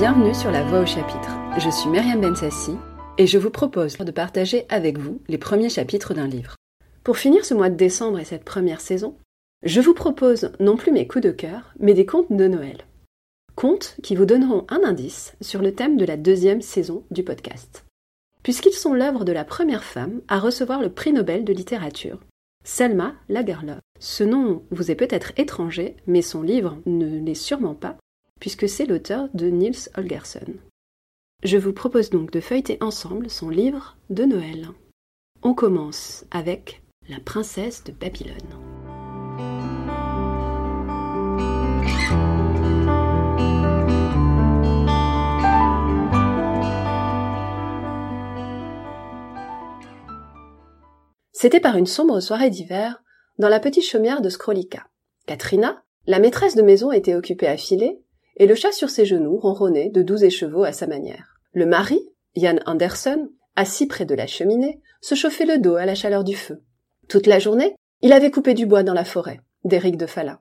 Bienvenue sur La Voix au chapitre. Je suis Myriam Bensassi et je vous propose de partager avec vous les premiers chapitres d'un livre. Pour finir ce mois de décembre et cette première saison, je vous propose non plus mes coups de cœur, mais des contes de Noël. Contes qui vous donneront un indice sur le thème de la deuxième saison du podcast. Puisqu'ils sont l'œuvre de la première femme à recevoir le prix Nobel de littérature, Selma Lagerlöf. Ce nom vous est peut-être étranger, mais son livre ne l'est sûrement pas, puisque c'est l'auteur de Niels Holgersson. Je vous propose donc de feuilleter ensemble son livre de Noël. On commence avec La princesse de Babylone. C'était par une sombre soirée d'hiver, dans la petite chaumière de Scrolica. Katrina, la maîtresse de maison, était occupée à filer, et le chat sur ses genoux ronronnait de doux écheveaux à sa manière. Le mari, Jan Anderson, assis près de la cheminée, se chauffait le dos à la chaleur du feu. Toute la journée, il avait coupé du bois dans la forêt, d'Éric de Fala.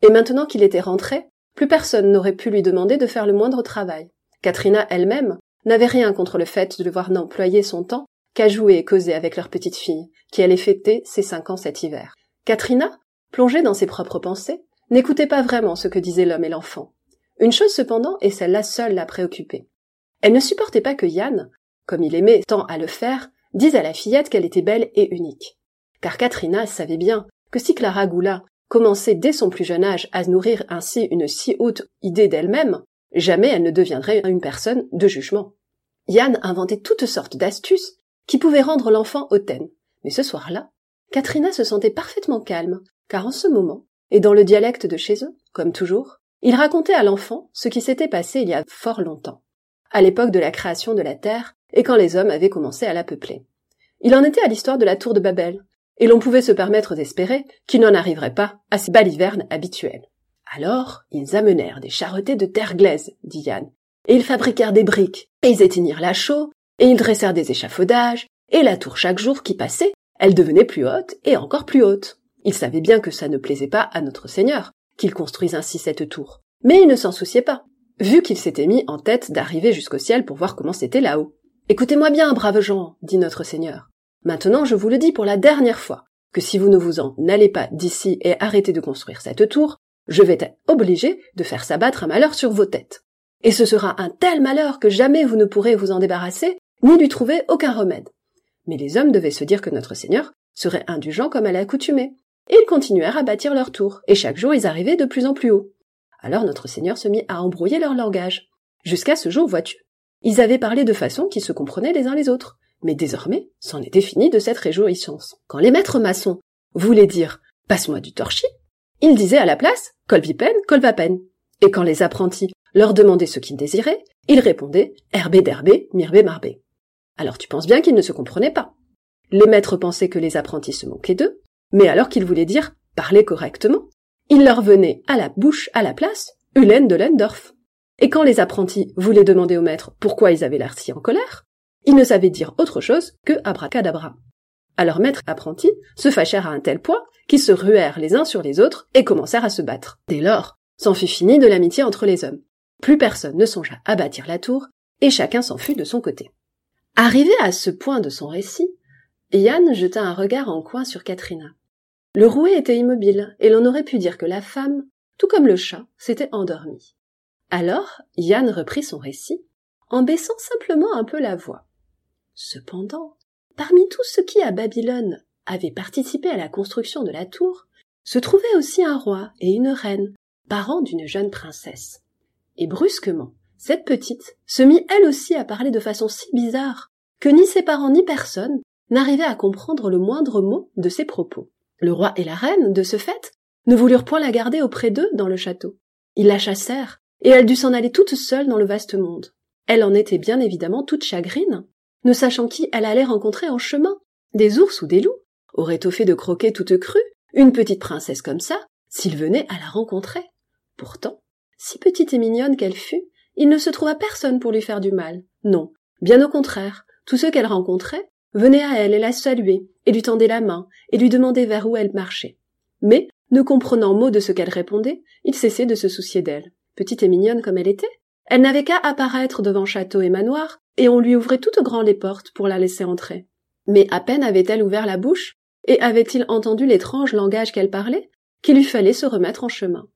Et maintenant qu'il était rentré, plus personne n'aurait pu lui demander de faire le moindre travail. Katrina elle-même n'avait rien contre le fait de devoir n'employer son temps qu'à jouer et causer avec leur petite fille, qui allait fêter ses cinq ans cet hiver. Katrina, plongée dans ses propres pensées, n'écoutait pas vraiment ce que disaient l'homme et l'enfant. Une chose cependant, et celle-là seule la préoccupait. Elle ne supportait pas que Yann, comme il aimait tant à le faire, dise à la fillette qu'elle était belle et unique. Car Katrina savait bien que si Clara Goula commençait dès son plus jeune âge à nourrir ainsi une si haute idée d'elle-même, jamais elle ne deviendrait une personne de jugement. Yann inventait toutes sortes d'astuces qui pouvaient rendre l'enfant hautaine. Mais ce soir-là, Katrina se sentait parfaitement calme, car en ce moment, et dans le dialecte de chez eux, comme toujours, il racontait à l'enfant ce qui s'était passé il y a fort longtemps, à l'époque de la création de la Terre et quand les hommes avaient commencé à la peupler. Il en était à l'histoire de la tour de Babel, et l'on pouvait se permettre d'espérer qu'il n'en arriverait pas à ces balivernes habituelles. Alors, ils amenèrent des charretées de terre glaise, dit Yann, et ils fabriquèrent des briques, et ils éteignirent la chaux, et ils dressèrent des échafaudages, et la tour chaque jour qui passait, elle devenait plus haute et encore plus haute. Ils savaient bien que ça ne plaisait pas à notre Seigneur, qu'il construise ainsi cette tour. Mais il ne s'en souciait pas, vu qu'il s'était mis en tête d'arriver jusqu'au ciel pour voir comment c'était là-haut. Écoutez-moi bien, braves gens, dit notre Seigneur. Maintenant je vous le dis pour la dernière fois, que si vous ne vous en allez pas d'ici et arrêtez de construire cette tour, je vais être obligé de faire s'abattre un malheur sur vos têtes. Et ce sera un tel malheur que jamais vous ne pourrez vous en débarrasser, ni lui trouver aucun remède. Mais les hommes devaient se dire que notre Seigneur serait indulgent comme à l'accoutumée, ils continuèrent à bâtir leur tour, et chaque jour ils arrivaient de plus en plus haut. Alors notre Seigneur se mit à embrouiller leur langage. Jusqu'à ce jour, vois-tu. Ils avaient parlé de façon qu'ils se comprenaient les uns les autres. Mais désormais, c'en était fini de cette réjouissance. Quand les maîtres maçons voulaient dire Passe-moi du torchis, ils disaient à la place Colvipen, colvapen. Et quand les apprentis leur demandaient ce qu'ils désiraient, ils répondaient Herbé d'herbé, mirbé marbé. Alors tu penses bien qu'ils ne se comprenaient pas. Les maîtres pensaient que les apprentis se moquaient d'eux, mais alors qu'ils voulaient dire parler correctement, il leur venait à la bouche, à la place, Hulen de Lendorf. Et quand les apprentis voulaient demander au maître pourquoi ils avaient l'air si en colère, ils ne savaient dire autre chose que abracadabra. Alors maître apprenti se fâchèrent à un tel point qu'ils se ruèrent les uns sur les autres et commencèrent à se battre. Dès lors, s'en fut fini de l'amitié entre les hommes. Plus personne ne songea à bâtir la tour, et chacun s'en fut de son côté. Arrivé à ce point de son récit, Yann jeta un regard en coin sur Katrina. Le rouet était immobile, et l'on aurait pu dire que la femme, tout comme le chat, s'était endormie. Alors, Yann reprit son récit, en baissant simplement un peu la voix. Cependant, parmi tous ceux qui, à Babylone, avaient participé à la construction de la tour, se trouvait aussi un roi et une reine, parents d'une jeune princesse. Et brusquement, cette petite se mit elle aussi à parler de façon si bizarre que ni ses parents ni personne n'arrivaient à comprendre le moindre mot de ses propos. Le roi et la reine, de ce fait, ne voulurent point la garder auprès d'eux dans le château. Ils la chassèrent, et elle dut s'en aller toute seule dans le vaste monde. Elle en était bien évidemment toute chagrine, ne sachant qui elle allait rencontrer en chemin. Des ours ou des loups auraient au fait de croquer toute crue une petite princesse comme ça, s'ils venaient à la rencontrer. Pourtant, si petite et mignonne qu'elle fût, il ne se trouva personne pour lui faire du mal. Non, bien au contraire, tous ceux qu'elle rencontrait venaient à elle et la saluaient, et lui tendaient la main, et lui demandaient vers où elle marchait. Mais, ne comprenant mot de ce qu'elle répondait, il cessait de se soucier d'elle. Petite et mignonne comme elle était, Elle n'avait qu'à apparaître devant château et manoir, et on lui ouvrait toutes grand les portes pour la laisser entrer. Mais à peine avait-elle ouvert la bouche, et avait-il entendu l'étrange langage qu'elle parlait, qu'il lui fallait se remettre en chemin.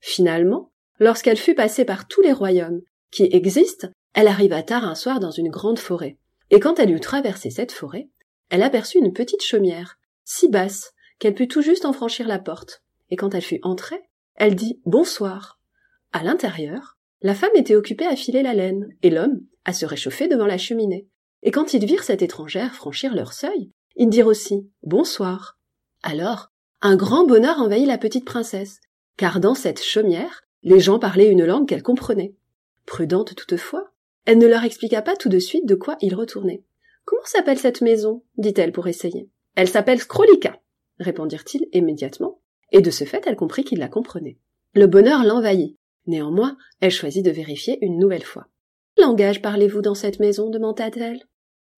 Finalement, lorsqu'elle fut passée par tous les royaumes qui existent, elle arriva tard un soir dans une grande forêt. Et quand elle eut traversé cette forêt, elle aperçut une petite chaumière, si basse qu'elle put tout juste en franchir la porte. Et quand elle fut entrée, elle dit Bonsoir. À l'intérieur, la femme était occupée à filer la laine, et l'homme à se réchauffer devant la cheminée. Et quand ils virent cette étrangère franchir leur seuil, ils dirent aussi Bonsoir. Alors, un grand bonheur envahit la petite princesse, car dans cette chaumière, les gens parlaient une langue qu'elle comprenait. Prudente toutefois, elle ne leur expliqua pas tout de suite de quoi ils retournaient. Comment s'appelle cette maison? dit-elle pour essayer. Elle s'appelle Scrolica, répondirent-ils immédiatement, et de ce fait elle comprit qu'ils la comprenaient. Le bonheur l'envahit. Néanmoins, elle choisit de vérifier une nouvelle fois. Langage parlez-vous dans cette maison? demanda-t-elle.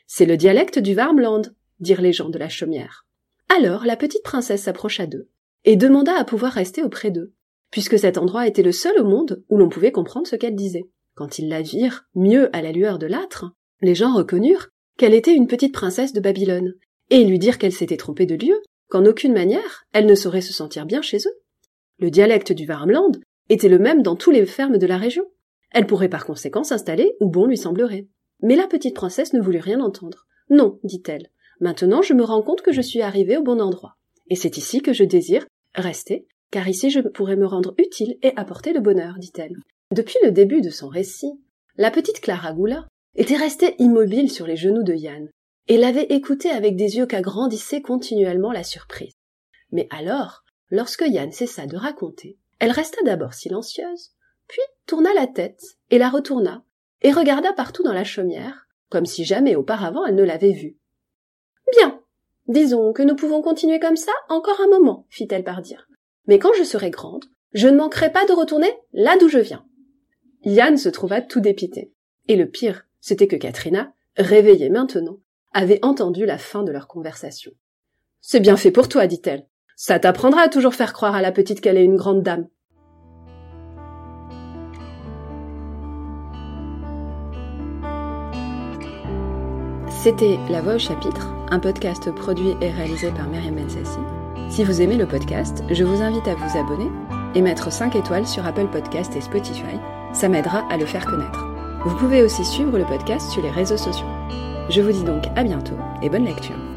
C'est le dialecte du Varmland, dirent les gens de la chaumière. Alors la petite princesse s'approcha d'eux, et demanda à pouvoir rester auprès d'eux, puisque cet endroit était le seul au monde où l'on pouvait comprendre ce qu'elle disait. Quand ils la virent, mieux à la lueur de l'âtre, les gens reconnurent qu'elle était une petite princesse de Babylone, et lui dirent qu'elle s'était trompée de lieu, qu'en aucune manière elle ne saurait se sentir bien chez eux. Le dialecte du Varmland était le même dans tous les fermes de la région. Elle pourrait par conséquent s'installer où bon lui semblerait. Mais la petite princesse ne voulut rien entendre. Non, dit-elle. Maintenant je me rends compte que je suis arrivée au bon endroit. Et c'est ici que je désire rester, car ici je pourrais me rendre utile et apporter le bonheur, dit-elle. Depuis le début de son récit, la petite Clara Goula était restée immobile sur les genoux de Yann, et l'avait écouté avec des yeux qu'agrandissait continuellement la surprise. Mais alors, lorsque Yann cessa de raconter, elle resta d'abord silencieuse, puis tourna la tête et la retourna, et regarda partout dans la chaumière, comme si jamais auparavant elle ne l'avait vue. Bien. Disons que nous pouvons continuer comme ça encore un moment, fit-elle par dire. Mais quand je serai grande, je ne manquerai pas de retourner là d'où je viens. Yann se trouva tout dépité. Et le pire, c'était que Katrina, réveillée maintenant, avait entendu la fin de leur conversation. C'est bien fait pour toi, dit-elle. Ça t'apprendra à toujours faire croire à la petite qu'elle est une grande dame. C'était La Voix au chapitre, un podcast produit et réalisé par Myriam Bensassi. Si vous aimez le podcast, je vous invite à vous abonner et mettre 5 étoiles sur Apple Podcast et Spotify. Ça m'aidera à le faire connaître. Vous pouvez aussi suivre le podcast sur les réseaux sociaux. Je vous dis donc à bientôt et bonne lecture.